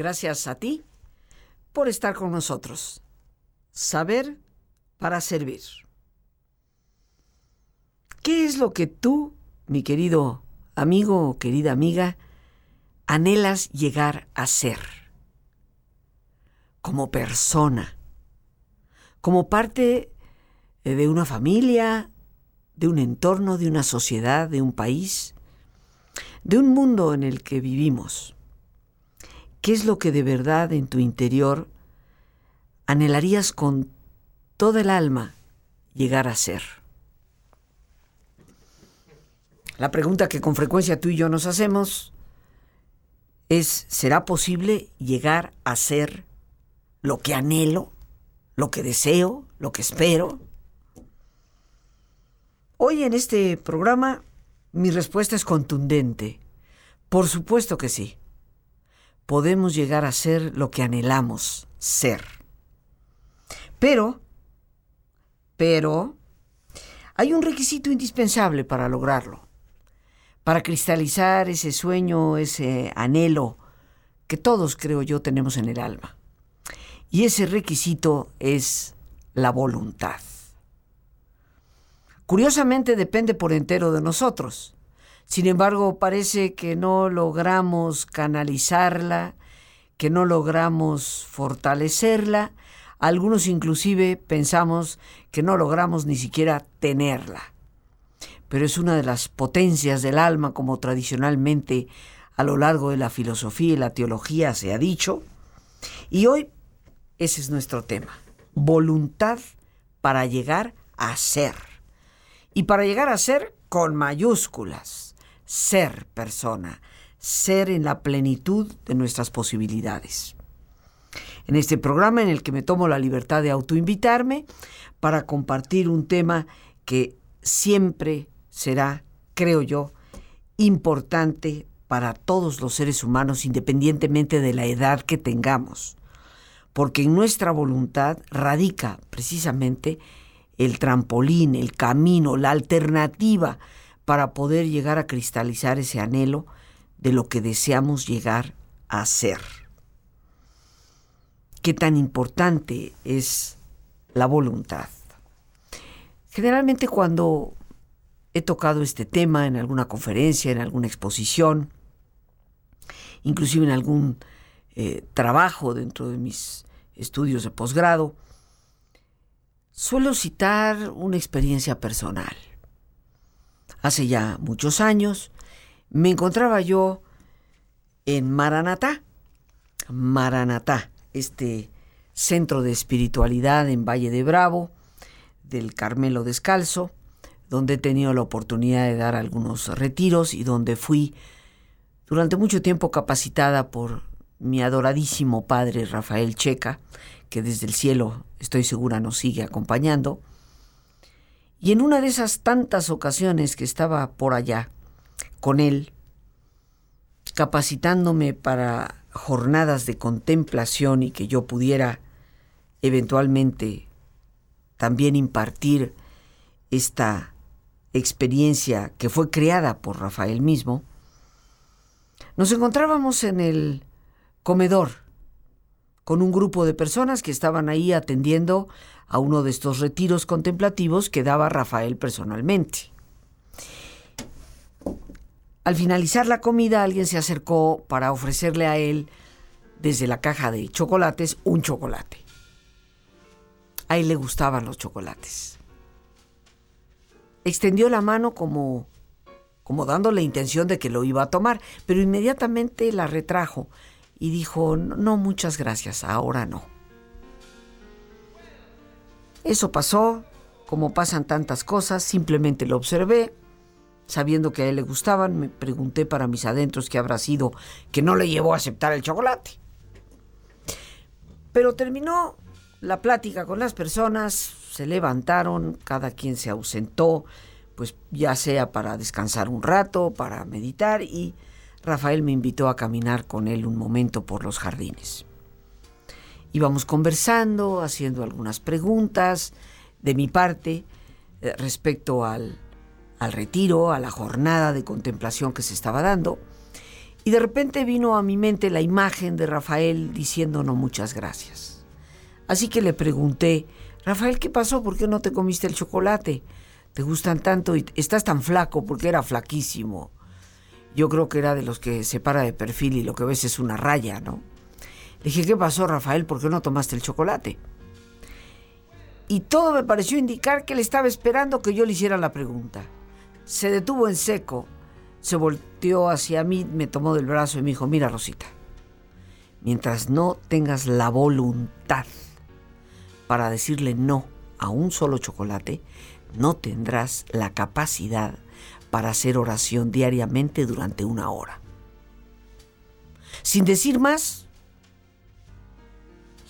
Gracias a ti por estar con nosotros. Saber para servir. ¿Qué es lo que tú, mi querido amigo o querida amiga, anhelas llegar a ser? Como persona, como parte de una familia, de un entorno, de una sociedad, de un país, de un mundo en el que vivimos. ¿Qué es lo que de verdad en tu interior anhelarías con toda el alma llegar a ser? La pregunta que con frecuencia tú y yo nos hacemos es, ¿será posible llegar a ser lo que anhelo, lo que deseo, lo que espero? Hoy en este programa mi respuesta es contundente. Por supuesto que sí podemos llegar a ser lo que anhelamos ser. Pero, pero, hay un requisito indispensable para lograrlo, para cristalizar ese sueño, ese anhelo que todos, creo yo, tenemos en el alma. Y ese requisito es la voluntad. Curiosamente depende por entero de nosotros. Sin embargo, parece que no logramos canalizarla, que no logramos fortalecerla. Algunos inclusive pensamos que no logramos ni siquiera tenerla. Pero es una de las potencias del alma, como tradicionalmente a lo largo de la filosofía y la teología se ha dicho. Y hoy ese es nuestro tema. Voluntad para llegar a ser. Y para llegar a ser con mayúsculas ser persona, ser en la plenitud de nuestras posibilidades. En este programa en el que me tomo la libertad de autoinvitarme para compartir un tema que siempre será, creo yo, importante para todos los seres humanos independientemente de la edad que tengamos, porque en nuestra voluntad radica precisamente el trampolín, el camino, la alternativa para poder llegar a cristalizar ese anhelo de lo que deseamos llegar a ser. Qué tan importante es la voluntad. Generalmente cuando he tocado este tema en alguna conferencia, en alguna exposición, inclusive en algún eh, trabajo dentro de mis estudios de posgrado, suelo citar una experiencia personal hace ya muchos años, me encontraba yo en Maranatá, Maranatá, este centro de espiritualidad en Valle de Bravo, del Carmelo Descalzo, donde he tenido la oportunidad de dar algunos retiros y donde fui durante mucho tiempo capacitada por mi adoradísimo padre Rafael Checa, que desde el cielo estoy segura nos sigue acompañando, y en una de esas tantas ocasiones que estaba por allá con él, capacitándome para jornadas de contemplación y que yo pudiera eventualmente también impartir esta experiencia que fue creada por Rafael mismo, nos encontrábamos en el comedor con un grupo de personas que estaban ahí atendiendo a uno de estos retiros contemplativos que daba Rafael personalmente. Al finalizar la comida, alguien se acercó para ofrecerle a él, desde la caja de chocolates, un chocolate. A él le gustaban los chocolates. Extendió la mano como, como dando la intención de que lo iba a tomar, pero inmediatamente la retrajo y dijo, no, muchas gracias, ahora no. Eso pasó, como pasan tantas cosas, simplemente lo observé, sabiendo que a él le gustaban, me pregunté para mis adentros qué habrá sido que no le llevó a aceptar el chocolate. Pero terminó la plática con las personas, se levantaron, cada quien se ausentó, pues ya sea para descansar un rato, para meditar, y Rafael me invitó a caminar con él un momento por los jardines. Íbamos conversando, haciendo algunas preguntas de mi parte eh, respecto al, al retiro, a la jornada de contemplación que se estaba dando. Y de repente vino a mi mente la imagen de Rafael diciendo no muchas gracias. Así que le pregunté, Rafael, ¿qué pasó? ¿Por qué no te comiste el chocolate? ¿Te gustan tanto y estás tan flaco? Porque era flaquísimo. Yo creo que era de los que se para de perfil y lo que ves es una raya, ¿no? Le dije, ¿qué pasó, Rafael? ¿Por qué no tomaste el chocolate? Y todo me pareció indicar que él estaba esperando que yo le hiciera la pregunta. Se detuvo en seco, se volteó hacia mí, me tomó del brazo y me dijo, mira Rosita, mientras no tengas la voluntad para decirle no a un solo chocolate, no tendrás la capacidad para hacer oración diariamente durante una hora. Sin decir más,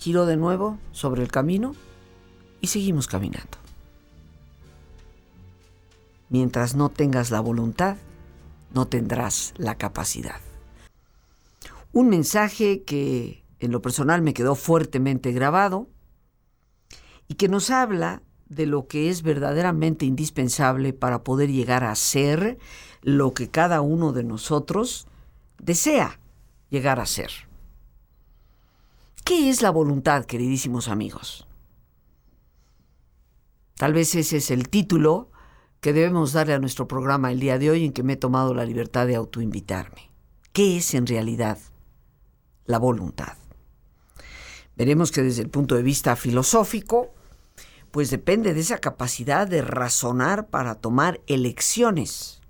giró de nuevo sobre el camino y seguimos caminando. Mientras no tengas la voluntad, no tendrás la capacidad. Un mensaje que en lo personal me quedó fuertemente grabado y que nos habla de lo que es verdaderamente indispensable para poder llegar a ser lo que cada uno de nosotros desea llegar a ser. ¿Qué es la voluntad, queridísimos amigos? Tal vez ese es el título que debemos darle a nuestro programa el día de hoy en que me he tomado la libertad de autoinvitarme. ¿Qué es en realidad la voluntad? Veremos que desde el punto de vista filosófico, pues depende de esa capacidad de razonar para tomar elecciones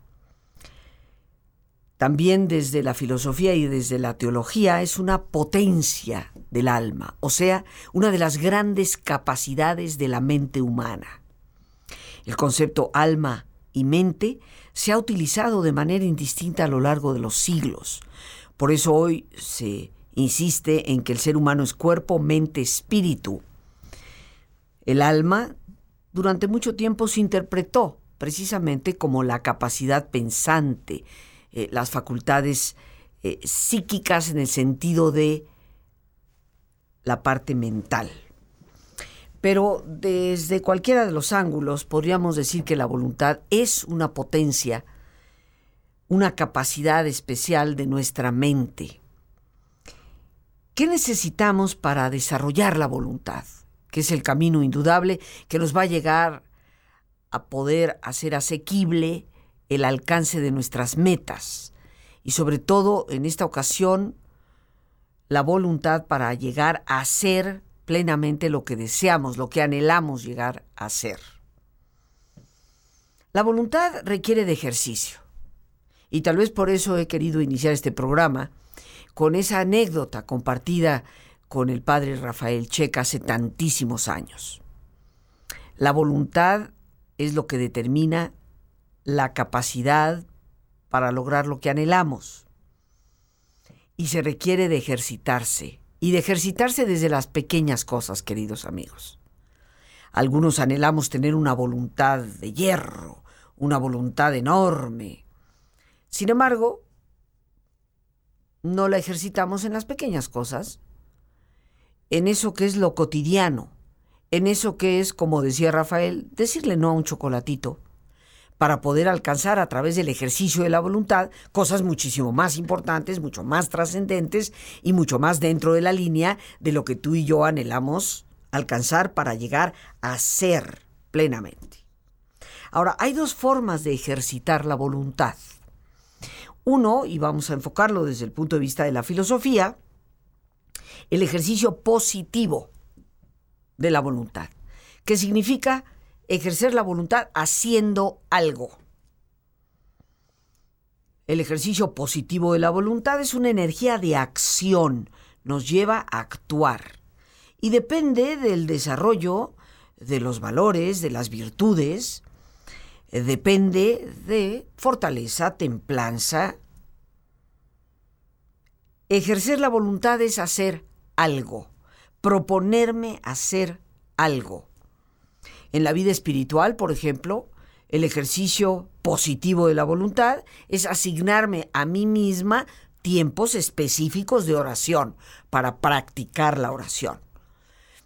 también desde la filosofía y desde la teología, es una potencia del alma, o sea, una de las grandes capacidades de la mente humana. El concepto alma y mente se ha utilizado de manera indistinta a lo largo de los siglos. Por eso hoy se insiste en que el ser humano es cuerpo, mente, espíritu. El alma durante mucho tiempo se interpretó precisamente como la capacidad pensante, eh, las facultades eh, psíquicas en el sentido de la parte mental. Pero desde cualquiera de los ángulos podríamos decir que la voluntad es una potencia, una capacidad especial de nuestra mente. ¿Qué necesitamos para desarrollar la voluntad? Que es el camino indudable que nos va a llegar a poder hacer asequible el alcance de nuestras metas y sobre todo en esta ocasión la voluntad para llegar a ser plenamente lo que deseamos, lo que anhelamos llegar a ser. La voluntad requiere de ejercicio y tal vez por eso he querido iniciar este programa con esa anécdota compartida con el padre Rafael Checa hace tantísimos años. La voluntad es lo que determina la capacidad para lograr lo que anhelamos. Y se requiere de ejercitarse, y de ejercitarse desde las pequeñas cosas, queridos amigos. Algunos anhelamos tener una voluntad de hierro, una voluntad enorme. Sin embargo, no la ejercitamos en las pequeñas cosas, en eso que es lo cotidiano, en eso que es, como decía Rafael, decirle no a un chocolatito, para poder alcanzar a través del ejercicio de la voluntad cosas muchísimo más importantes, mucho más trascendentes y mucho más dentro de la línea de lo que tú y yo anhelamos alcanzar para llegar a ser plenamente. Ahora, hay dos formas de ejercitar la voluntad. Uno, y vamos a enfocarlo desde el punto de vista de la filosofía, el ejercicio positivo de la voluntad, que significa ejercer la voluntad haciendo algo. El ejercicio positivo de la voluntad es una energía de acción, nos lleva a actuar y depende del desarrollo de los valores, de las virtudes, depende de fortaleza, templanza. Ejercer la voluntad es hacer algo, proponerme hacer algo. En la vida espiritual, por ejemplo, el ejercicio positivo de la voluntad es asignarme a mí misma tiempos específicos de oración para practicar la oración.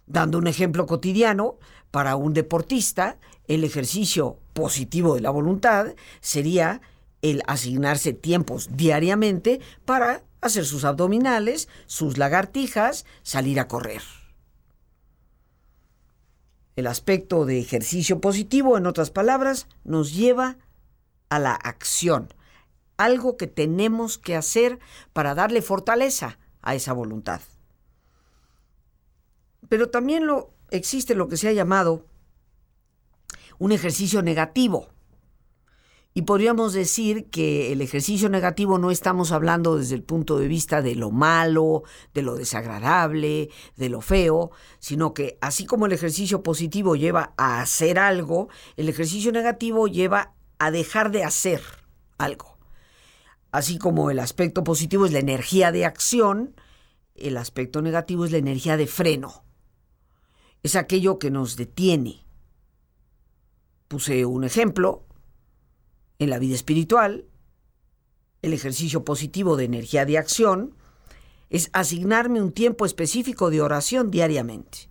Dando un ejemplo cotidiano, para un deportista, el ejercicio positivo de la voluntad sería el asignarse tiempos diariamente para hacer sus abdominales, sus lagartijas, salir a correr. El aspecto de ejercicio positivo, en otras palabras, nos lleva a la acción, algo que tenemos que hacer para darle fortaleza a esa voluntad. Pero también lo, existe lo que se ha llamado un ejercicio negativo. Y podríamos decir que el ejercicio negativo no estamos hablando desde el punto de vista de lo malo, de lo desagradable, de lo feo, sino que así como el ejercicio positivo lleva a hacer algo, el ejercicio negativo lleva a dejar de hacer algo. Así como el aspecto positivo es la energía de acción, el aspecto negativo es la energía de freno. Es aquello que nos detiene. Puse un ejemplo, en la vida espiritual, el ejercicio positivo de energía de acción es asignarme un tiempo específico de oración diariamente.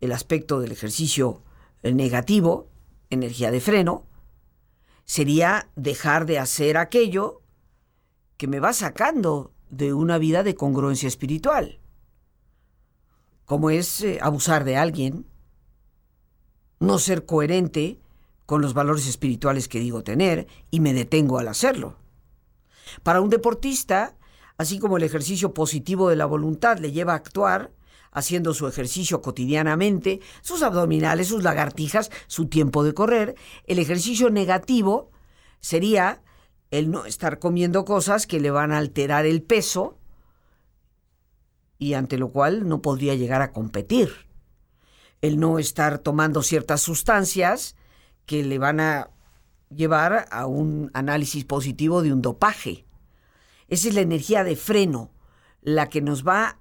El aspecto del ejercicio negativo, energía de freno, sería dejar de hacer aquello que me va sacando de una vida de congruencia espiritual, como es eh, abusar de alguien, no ser coherente con los valores espirituales que digo tener y me detengo al hacerlo. Para un deportista, así como el ejercicio positivo de la voluntad le lleva a actuar, haciendo su ejercicio cotidianamente, sus abdominales, sus lagartijas, su tiempo de correr, el ejercicio negativo sería el no estar comiendo cosas que le van a alterar el peso y ante lo cual no podría llegar a competir. El no estar tomando ciertas sustancias que le van a llevar a un análisis positivo de un dopaje. Esa es la energía de freno, la que nos va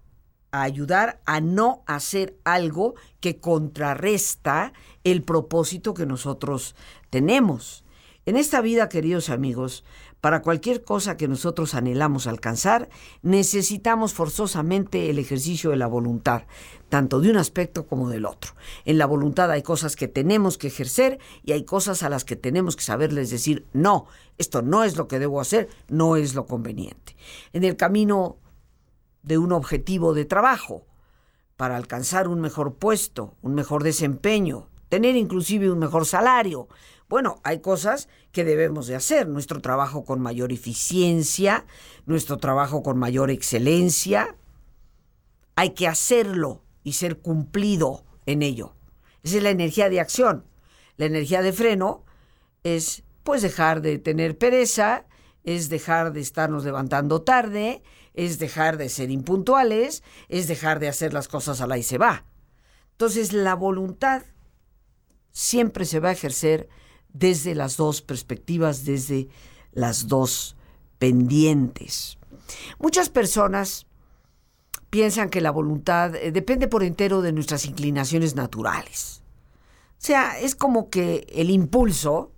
a ayudar a no hacer algo que contrarresta el propósito que nosotros tenemos. En esta vida, queridos amigos, para cualquier cosa que nosotros anhelamos alcanzar, necesitamos forzosamente el ejercicio de la voluntad, tanto de un aspecto como del otro. En la voluntad hay cosas que tenemos que ejercer y hay cosas a las que tenemos que saberles decir, no, esto no es lo que debo hacer, no es lo conveniente. En el camino de un objetivo de trabajo, para alcanzar un mejor puesto, un mejor desempeño, tener inclusive un mejor salario, bueno, hay cosas que debemos de hacer, nuestro trabajo con mayor eficiencia, nuestro trabajo con mayor excelencia. Hay que hacerlo y ser cumplido en ello. Esa es la energía de acción. La energía de freno es pues dejar de tener pereza, es dejar de estarnos levantando tarde, es dejar de ser impuntuales, es dejar de hacer las cosas a la y se va. Entonces la voluntad siempre se va a ejercer desde las dos perspectivas, desde las dos pendientes. Muchas personas piensan que la voluntad eh, depende por entero de nuestras inclinaciones naturales. O sea, es como que el impulso,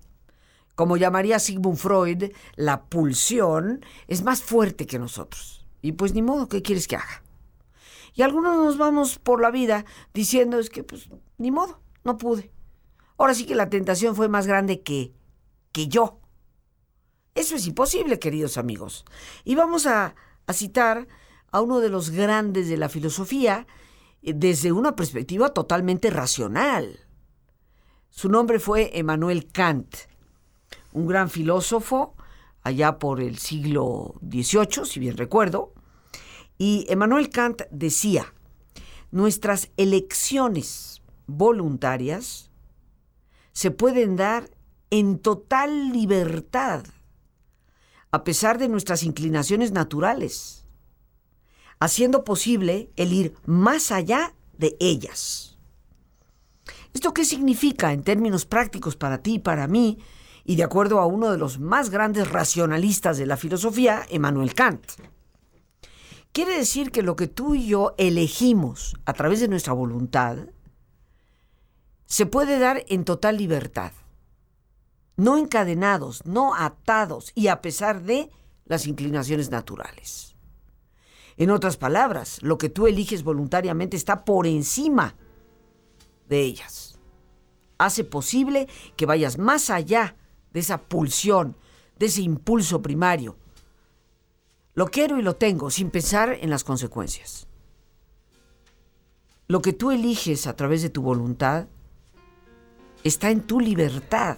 como llamaría Sigmund Freud, la pulsión, es más fuerte que nosotros. Y pues ni modo, ¿qué quieres que haga? Y algunos nos vamos por la vida diciendo, es que pues ni modo, no pude. Ahora sí que la tentación fue más grande que, que yo. Eso es imposible, queridos amigos. Y vamos a, citar a uno de los grandes de la filosofía eh, desde una perspectiva totalmente racional. Su nombre fue Emmanuel Kant, un gran filósofo allá por el siglo XVIII, si bien recuerdo. Y Emmanuel Kant decía, nuestras elecciones voluntarias se pueden dar en total libertad, a pesar de nuestras inclinaciones naturales, haciendo posible el ir más allá de ellas. ¿Esto qué significa en términos prácticos para ti y para mí, y de acuerdo a uno de los más grandes racionalistas de la filosofía, Emmanuel Kant? Quiere decir que lo que tú y yo elegimos a través de nuestra voluntad, se puede dar en total libertad, no encadenados, no atados y a pesar de las inclinaciones naturales. En otras palabras, lo que tú eliges voluntariamente está por encima de ellas. Hace posible que vayas más allá de esa pulsión, de ese impulso primario. Lo quiero y lo tengo, sin pensar en las consecuencias. Lo que tú eliges a través de tu voluntad está en tu libertad.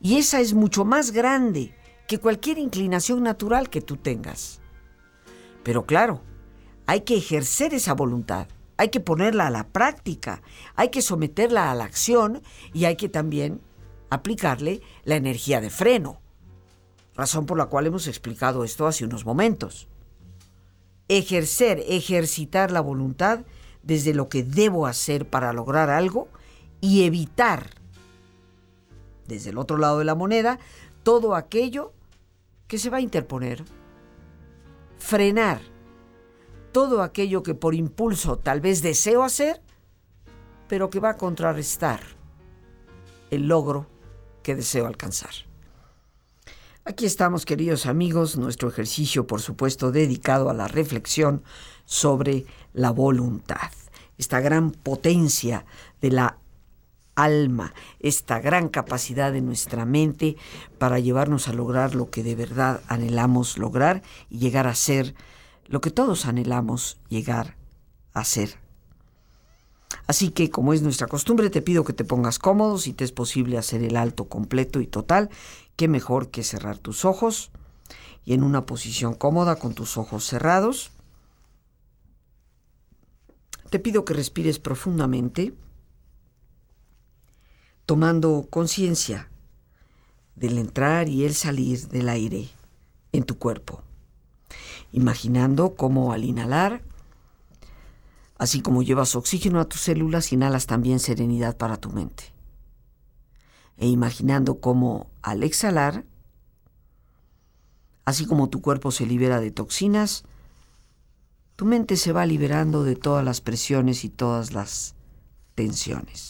Y esa es mucho más grande que cualquier inclinación natural que tú tengas. Pero claro, hay que ejercer esa voluntad, hay que ponerla a la práctica, hay que someterla a la acción y hay que también aplicarle la energía de freno, razón por la cual hemos explicado esto hace unos momentos. Ejercer, ejercitar la voluntad desde lo que debo hacer para lograr algo y evitar, desde el otro lado de la moneda, todo aquello que se va a interponer. Frenar todo aquello que por impulso tal vez deseo hacer, pero que va a contrarrestar el logro que deseo alcanzar. Aquí estamos, queridos amigos, nuestro ejercicio, por supuesto, dedicado a la reflexión sobre la voluntad, esta gran potencia de la alma, esta gran capacidad de nuestra mente para llevarnos a lograr lo que de verdad anhelamos lograr y llegar a ser lo que todos anhelamos llegar a ser. Así que, como es nuestra costumbre, te pido que te pongas cómodo, si te es posible hacer el alto completo y total, qué mejor que cerrar tus ojos y en una posición cómoda con tus ojos cerrados. Te pido que respires profundamente tomando conciencia del entrar y el salir del aire en tu cuerpo, imaginando cómo al inhalar, así como llevas oxígeno a tus células, inhalas también serenidad para tu mente. E imaginando cómo al exhalar, así como tu cuerpo se libera de toxinas, tu mente se va liberando de todas las presiones y todas las tensiones.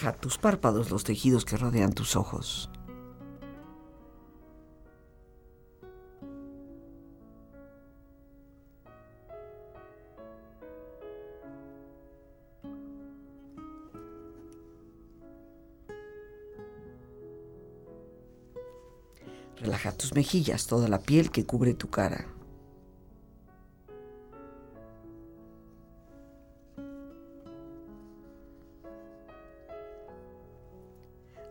Relaja tus párpados, los tejidos que rodean tus ojos. Relaja tus mejillas, toda la piel que cubre tu cara.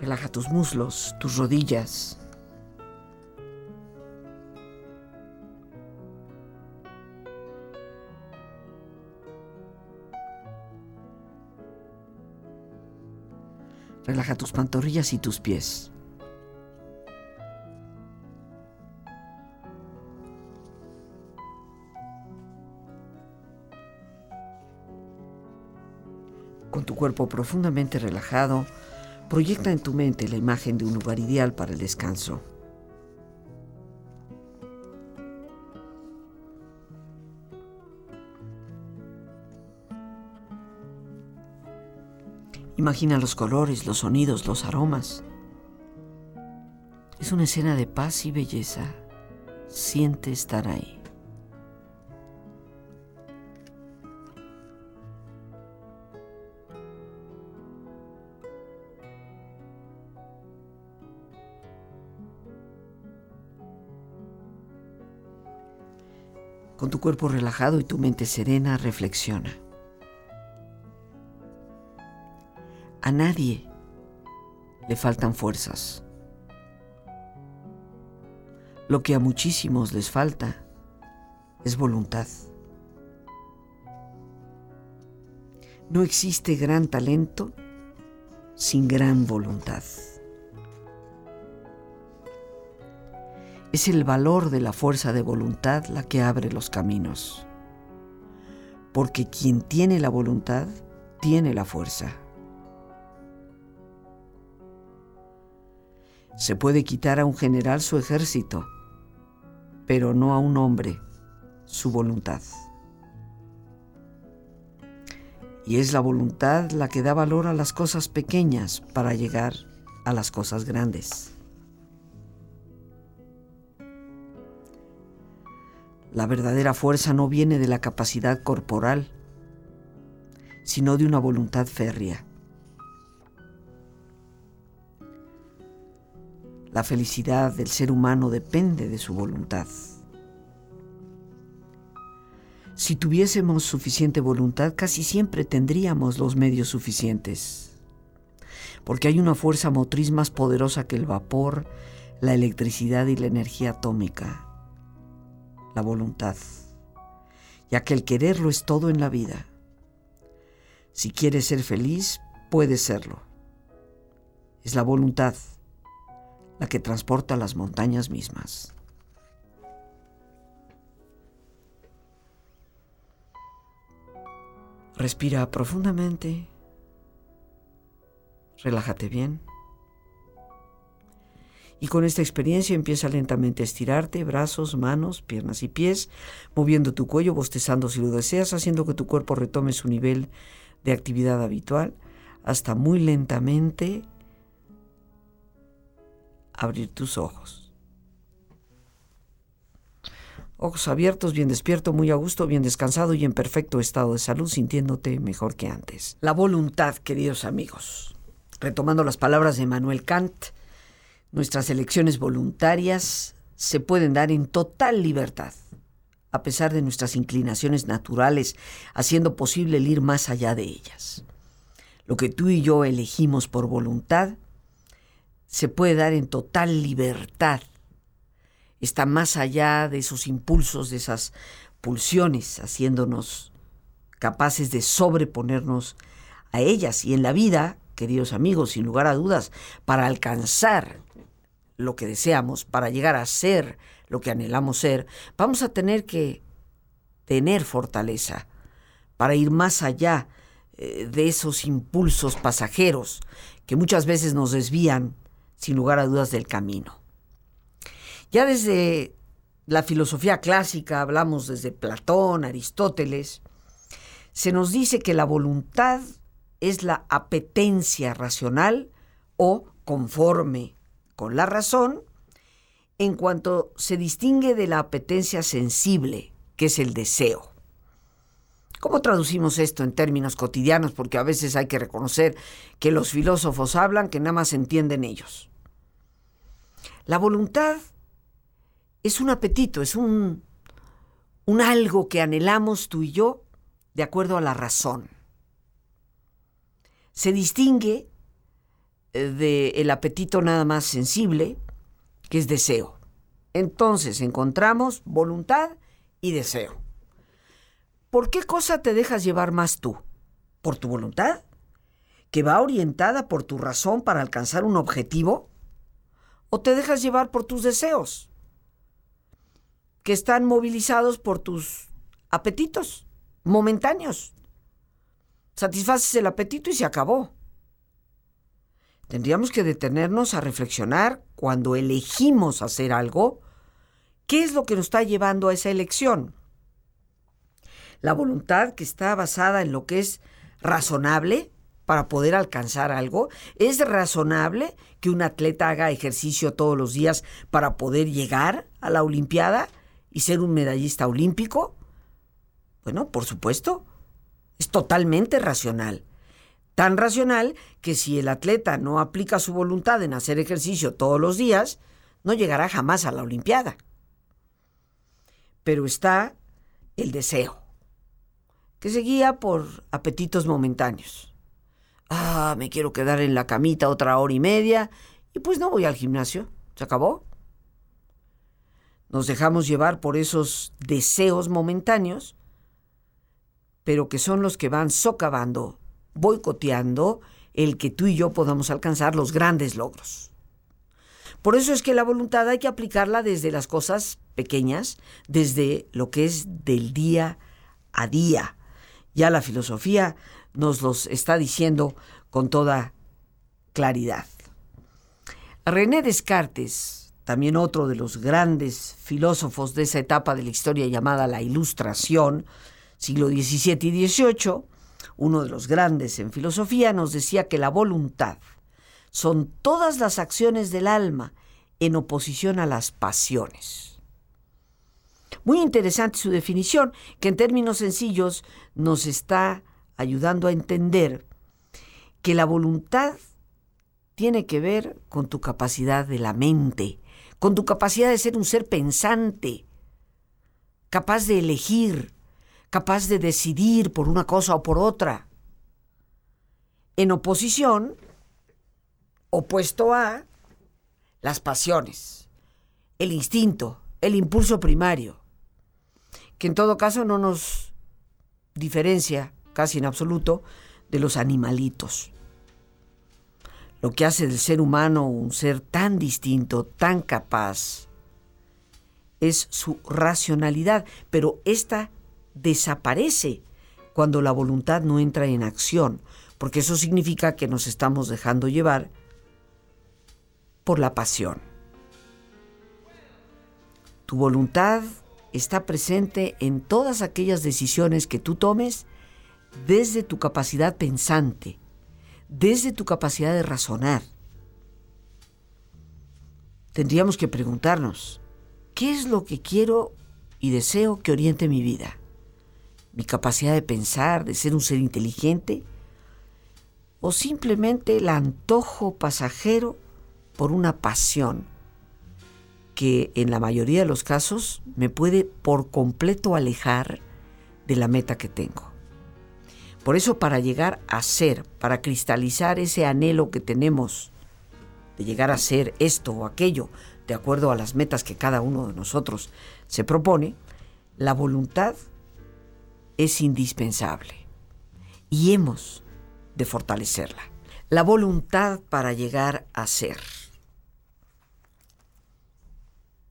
Relaja tus muslos, tus rodillas. Relaja tus pantorrillas y tus pies. Con tu cuerpo profundamente relajado, proyecta en tu mente la imagen de un lugar ideal para el descanso. Imagina los colores, los sonidos, los aromas. Es una escena de paz y belleza. Siente estar ahí. Con tu cuerpo relajado y tu mente serena, reflexiona. A nadie le faltan fuerzas. Lo que a muchísimos les falta es voluntad. No existe gran talento sin gran voluntad. Es el valor de la fuerza de voluntad la que abre los caminos. Porque quien tiene la voluntad, tiene la fuerza. Se puede quitar a un general su ejército, pero no a un hombre su voluntad. Y es la voluntad la que da valor a las cosas pequeñas para llegar a las cosas grandes. La verdadera fuerza no viene de la capacidad corporal, sino de una voluntad férrea. La felicidad del ser humano depende de su voluntad. Si tuviésemos suficiente voluntad, casi siempre tendríamos los medios suficientes, porque hay una fuerza motriz más poderosa que el vapor, la electricidad y la energía atómica la voluntad, ya que el querer lo es todo en la vida. Si quieres ser feliz, puedes serlo. Es la voluntad la que transporta las montañas mismas. Respira profundamente. Relájate bien. Y con esta experiencia empieza lentamente a estirarte, brazos, manos, piernas y pies, moviendo tu cuello, bostezando si lo deseas, haciendo que tu cuerpo retome su nivel de actividad habitual, hasta muy lentamente abrir tus ojos. Ojos abiertos, bien despierto, muy a gusto, bien descansado y en perfecto estado de salud, sintiéndote mejor que antes. La voluntad, queridos amigos. Retomando las palabras de Manuel Kant, Nuestras elecciones voluntarias se pueden dar en total libertad, a pesar de nuestras inclinaciones naturales, haciendo posible el ir más allá de ellas. Lo que tú y yo elegimos por voluntad se puede dar en total libertad. Está más allá de esos impulsos, de esas pulsiones, haciéndonos capaces de sobreponernos a ellas. Y en la vida, queridos amigos, sin lugar a dudas, para alcanzar lo que deseamos, para llegar a ser lo que anhelamos ser, vamos a tener que tener fortaleza para ir más allá eh, de esos impulsos pasajeros que muchas veces nos desvían, sin lugar a dudas, del camino. Ya desde la filosofía clásica, hablamos desde Platón, Aristóteles, se nos dice que la voluntad es la apetencia racional o conforme con la razón en cuanto se distingue de la apetencia sensible, que es el deseo. ¿Cómo traducimos esto en términos cotidianos? Porque a veces hay que reconocer que los filósofos hablan que nada más entienden ellos. La voluntad es un apetito, es un, un algo que anhelamos tú y yo de acuerdo a la razón. Se distingue del apetito nada más sensible, que es deseo. Entonces encontramos voluntad y deseo. ¿Por qué cosa te dejas llevar más tú? ¿Por tu voluntad? que va orientada por tu razón para alcanzar un objetivo? ¿O te dejas llevar por tus deseos, que están movilizados por tus apetitos momentáneos? Satisfaces el apetito y se acabó. Tendríamos que detenernos a reflexionar cuando elegimos hacer algo, ¿qué es lo que nos está llevando a esa elección? La voluntad que está basada en lo que es razonable para poder alcanzar algo. ¿Es razonable que un atleta haga ejercicio todos los días para poder llegar a la Olimpiada y ser un medallista olímpico? Bueno, por supuesto, es totalmente racional. Tan racional que si el atleta no aplica su voluntad en hacer ejercicio todos los días, no llegará jamás a la Olimpiada. Pero está el deseo, que se guía por apetitos momentáneos. Ah, me quiero quedar en la camita otra hora y media y pues no voy al gimnasio. ¿Se acabó? Nos dejamos llevar por esos deseos momentáneos, pero que son los que van socavando boicoteando el que tú y yo podamos alcanzar los grandes logros. Por eso es que la voluntad hay que aplicarla desde las cosas pequeñas, desde lo que es del día a día. Ya la filosofía nos los está diciendo con toda claridad. René Descartes, también otro de los grandes filósofos de esa etapa de la historia llamada la Ilustración, siglo XVII y XVIII, uno de los grandes en filosofía, nos decía que la voluntad son todas las acciones del alma en oposición a las pasiones. Muy interesante su definición, que en términos sencillos nos está ayudando a entender que la voluntad tiene que ver con tu capacidad de la mente, con tu capacidad de ser un ser pensante, capaz de elegir, capaz de decidir por una cosa o por otra. En oposición, opuesto a las pasiones, el instinto, el impulso primario, que en todo caso no nos diferencia casi en absoluto de los animalitos. Lo que hace del ser humano un ser tan distinto, tan capaz, es su racionalidad, pero esta desaparece cuando la voluntad no entra en acción, porque eso significa que nos estamos dejando llevar por la pasión. Tu voluntad está presente en todas aquellas decisiones que tú tomes desde tu capacidad pensante, desde tu capacidad de razonar. Tendríamos que preguntarnos, ¿qué es lo que quiero y deseo que oriente mi vida? Mi capacidad de pensar, de ser un ser inteligente, o simplemente el antojo pasajero por una pasión que en la mayoría de los casos me puede por completo alejar de la meta que tengo. Por eso para llegar a ser, para cristalizar ese anhelo que tenemos de llegar a ser esto o aquello, de acuerdo a las metas que cada uno de nosotros se propone, la voluntad es indispensable y hemos de fortalecerla. La voluntad para llegar a ser.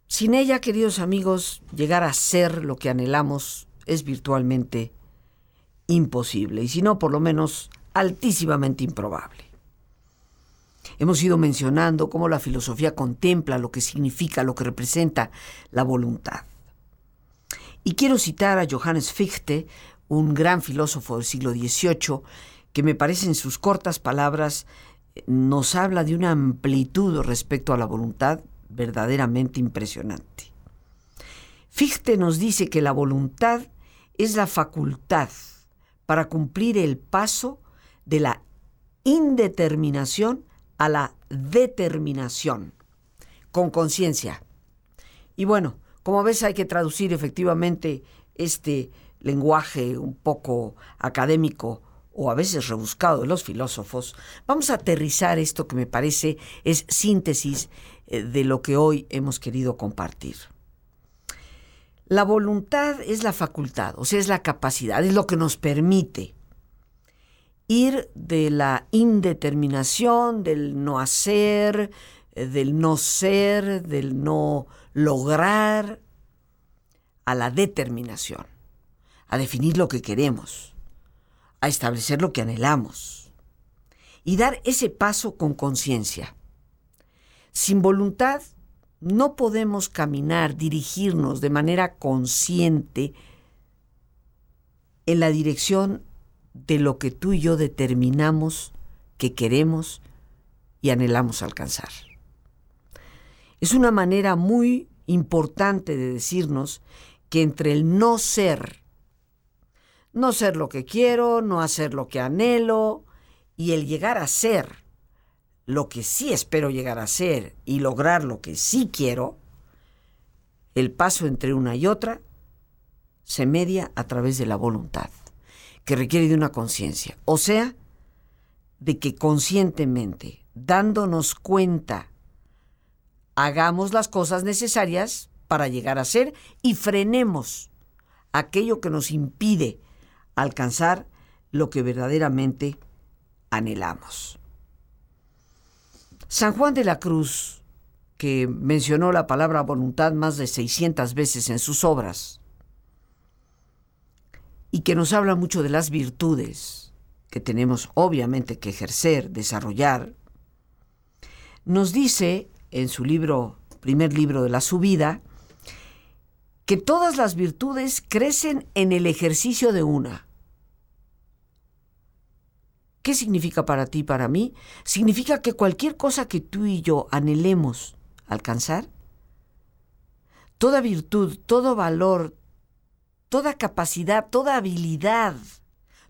Sin ella, queridos amigos, llegar a ser lo que anhelamos es virtualmente imposible y si no, por lo menos altísimamente improbable. Hemos ido mencionando cómo la filosofía contempla lo que significa, lo que representa la voluntad. Y quiero citar a Johannes Fichte, un gran filósofo del siglo XVIII, que me parece en sus cortas palabras eh, nos habla de una amplitud respecto a la voluntad verdaderamente impresionante. Fichte nos dice que la voluntad es la facultad para cumplir el paso de la indeterminación a la determinación, con conciencia. Y bueno, como ves, hay que traducir efectivamente este lenguaje un poco académico o a veces rebuscado de los filósofos, vamos a aterrizar esto que me parece es síntesis eh, de lo que hoy hemos querido compartir. La voluntad es la facultad, o sea, es la capacidad, es lo que nos permite. ir de la indeterminación, del no hacer, del no ser, del no lograr, a la determinación, a definir lo que queremos, a establecer lo que anhelamos y dar ese paso con conciencia. Sin voluntad no podemos caminar, dirigirnos de manera consciente en la dirección de lo que tú y yo determinamos que queremos y anhelamos alcanzar. Es una manera muy importante de decirnos que entre el no ser, no ser lo que quiero, no hacer lo que anhelo, y el llegar a ser lo que sí espero llegar a ser y lograr lo que sí quiero, el paso entre una y otra se media a través de la voluntad, que requiere de una conciencia, o sea, de que conscientemente, dándonos cuenta, hagamos las cosas necesarias para llegar a ser y frenemos aquello que nos impide alcanzar lo que verdaderamente anhelamos. San Juan de la Cruz, que mencionó la palabra voluntad más de 600 veces en sus obras, y que nos habla mucho de las virtudes que tenemos obviamente que ejercer, desarrollar, nos dice en su libro, primer libro de la subida, que todas las virtudes crecen en el ejercicio de una. ¿Qué significa para ti, para mí? Significa que cualquier cosa que tú y yo anhelemos alcanzar, toda virtud, todo valor, toda capacidad, toda habilidad,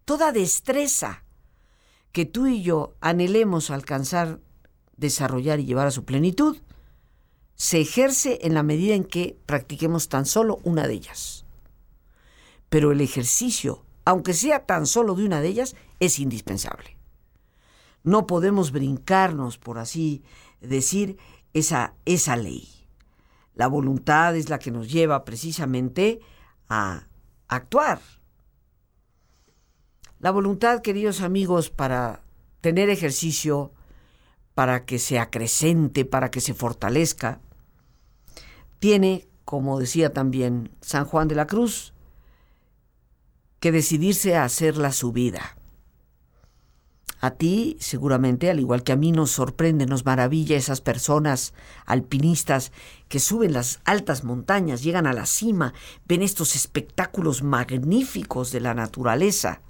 toda destreza que tú y yo anhelemos alcanzar, desarrollar y llevar a su plenitud, se ejerce en la medida en que practiquemos tan solo una de ellas. Pero el ejercicio, aunque sea tan solo de una de ellas, es indispensable. No podemos brincarnos, por así decir, esa, esa ley. La voluntad es la que nos lleva precisamente a actuar. La voluntad, queridos amigos, para tener ejercicio, para que se acrecente, para que se fortalezca, tiene, como decía también San Juan de la Cruz, que decidirse a hacer la subida. A ti, seguramente, al igual que a mí, nos sorprende, nos maravilla esas personas alpinistas que suben las altas montañas, llegan a la cima, ven estos espectáculos magníficos de la naturaleza.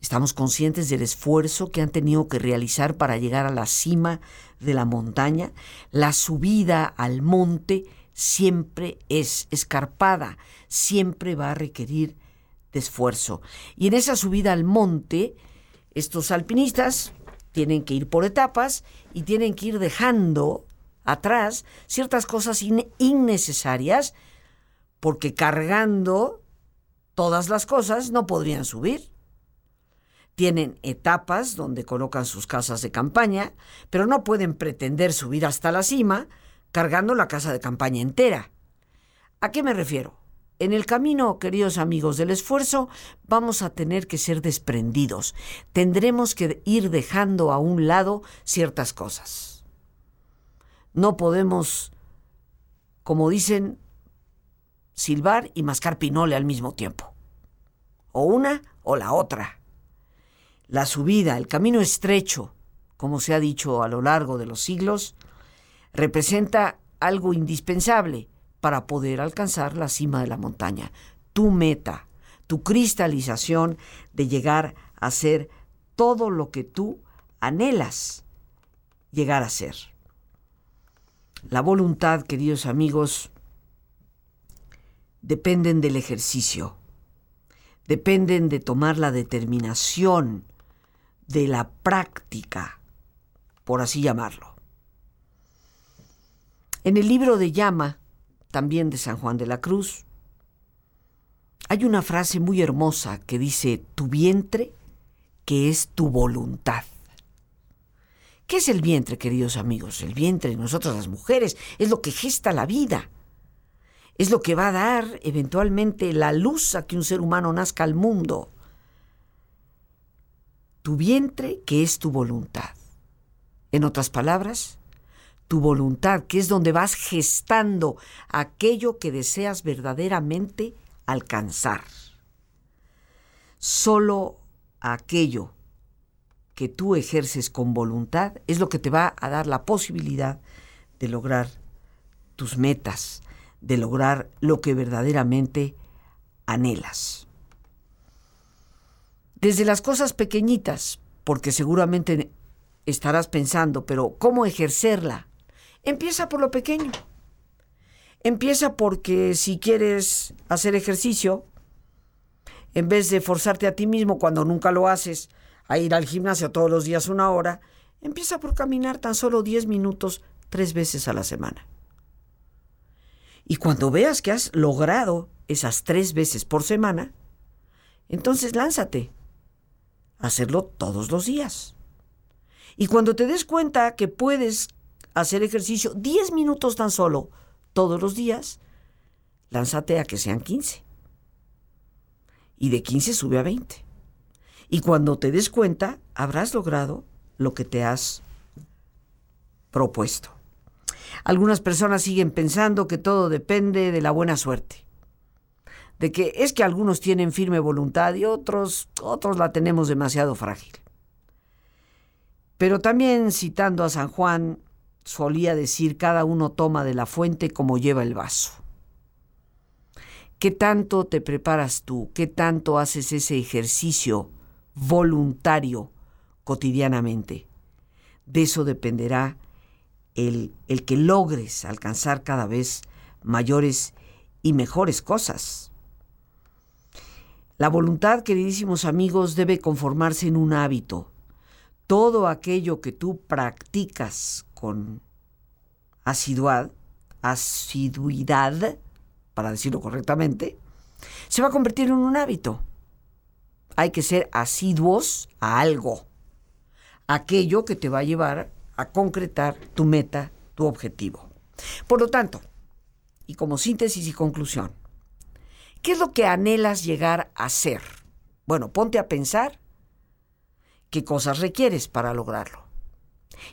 Estamos conscientes del esfuerzo que han tenido que realizar para llegar a la cima de la montaña. La subida al monte siempre es escarpada, siempre va a requerir de esfuerzo. Y en esa subida al monte, estos alpinistas tienen que ir por etapas y tienen que ir dejando atrás ciertas cosas innecesarias porque cargando todas las cosas no podrían subir. Tienen etapas donde colocan sus casas de campaña, pero no pueden pretender subir hasta la cima cargando la casa de campaña entera. ¿A qué me refiero? En el camino, queridos amigos del esfuerzo, vamos a tener que ser desprendidos. Tendremos que ir dejando a un lado ciertas cosas. No podemos, como dicen, silbar y mascar pinole al mismo tiempo. O una o la otra la subida, el camino estrecho, como se ha dicho a lo largo de los siglos, representa algo indispensable para poder alcanzar la cima de la montaña, tu meta, tu cristalización de llegar a ser todo lo que tú anhelas llegar a ser. La voluntad, queridos amigos, dependen del ejercicio, dependen de tomar la determinación de la práctica, por así llamarlo. En el libro de Llama, también de San Juan de la Cruz, hay una frase muy hermosa que dice, tu vientre, que es tu voluntad. ¿Qué es el vientre, queridos amigos? El vientre, nosotros las mujeres, es lo que gesta la vida. Es lo que va a dar eventualmente la luz a que un ser humano nazca al mundo. Tu vientre que es tu voluntad. En otras palabras, tu voluntad, que es donde vas gestando aquello que deseas verdaderamente alcanzar. Solo aquello que tú ejerces con voluntad es lo que te va a dar la posibilidad de lograr tus metas, de lograr lo que verdaderamente anhelas. Desde las cosas pequeñitas, porque seguramente estarás pensando, pero ¿cómo ejercerla? Empieza por lo pequeño. Empieza porque si quieres hacer ejercicio, en vez de forzarte a ti mismo cuando nunca lo haces, a ir al gimnasio todos los días una hora, empieza por caminar tan solo 10 minutos tres veces a la semana. Y cuando veas que has logrado esas tres veces por semana, entonces lánzate hacerlo todos los días. Y cuando te des cuenta que puedes hacer ejercicio 10 minutos tan solo todos los días, lánzate a que sean 15. Y de 15 sube a 20. Y cuando te des cuenta, habrás logrado lo que te has propuesto. Algunas personas siguen pensando que todo depende de la buena suerte. De que es que algunos tienen firme voluntad y otros, otros la tenemos demasiado frágil. Pero también citando a San Juan, solía decir cada uno toma de la fuente como lleva el vaso. ¿Qué tanto te preparas tú? ¿Qué tanto haces ese ejercicio voluntario cotidianamente? De eso dependerá el, el que logres alcanzar cada vez mayores y mejores cosas. La voluntad, queridísimos amigos, debe conformarse en un hábito. Todo aquello que tú practicas con asiduidad, asiduidad, para decirlo correctamente, se va a convertir en un hábito. Hay que ser asiduos a algo, aquello que te va a llevar a concretar tu meta, tu objetivo. Por lo tanto, y como síntesis y conclusión, ¿qué es lo que anhelas llegar a ser? Bueno, ponte a pensar qué cosas requieres para lograrlo.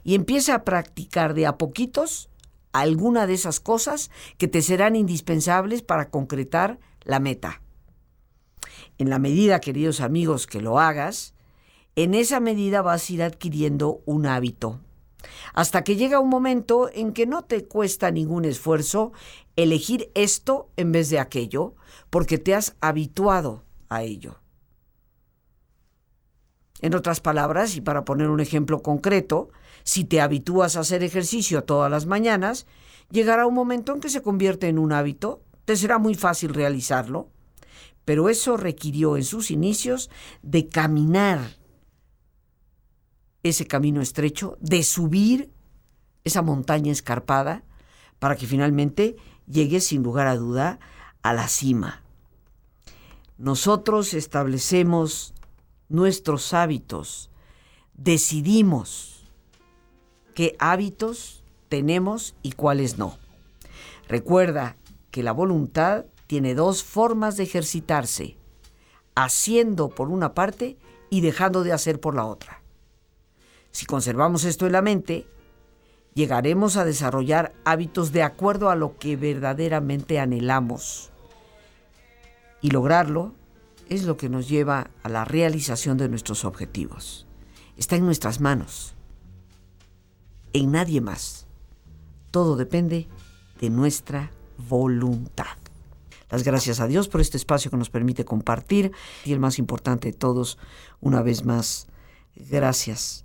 Y empieza a practicar de a poquitos alguna de esas cosas que te serán indispensables para concretar la meta. En la medida, queridos amigos, que lo hagas, en esa medida vas a ir adquiriendo un hábito, hasta que llega un momento en que no te cuesta ningún esfuerzo elegir esto en vez de aquello, porque te has habituado a ello. En otras palabras, y para poner un ejemplo concreto, si te habitúas a hacer ejercicio todas las mañanas, llegará un momento en que se convierte en un hábito, te será muy fácil realizarlo, pero eso requirió en sus inicios de caminar ese camino estrecho, de subir esa montaña escarpada, para que finalmente llegue sin lugar a duda a la cima. Nosotros establecemos nuestros hábitos, decidimos qué hábitos tenemos y cuáles no. Recuerda que la voluntad tiene dos formas de ejercitarse, haciendo por una parte y dejando de hacer por la otra. Si conservamos esto en la mente, llegaremos a desarrollar hábitos de acuerdo a lo que verdaderamente anhelamos. Y lograrlo es lo que nos lleva a la realización de nuestros objetivos. Está en nuestras manos, en nadie más. Todo depende de nuestra voluntad. Las gracias a Dios por este espacio que nos permite compartir y el más importante de todos, una vez más, gracias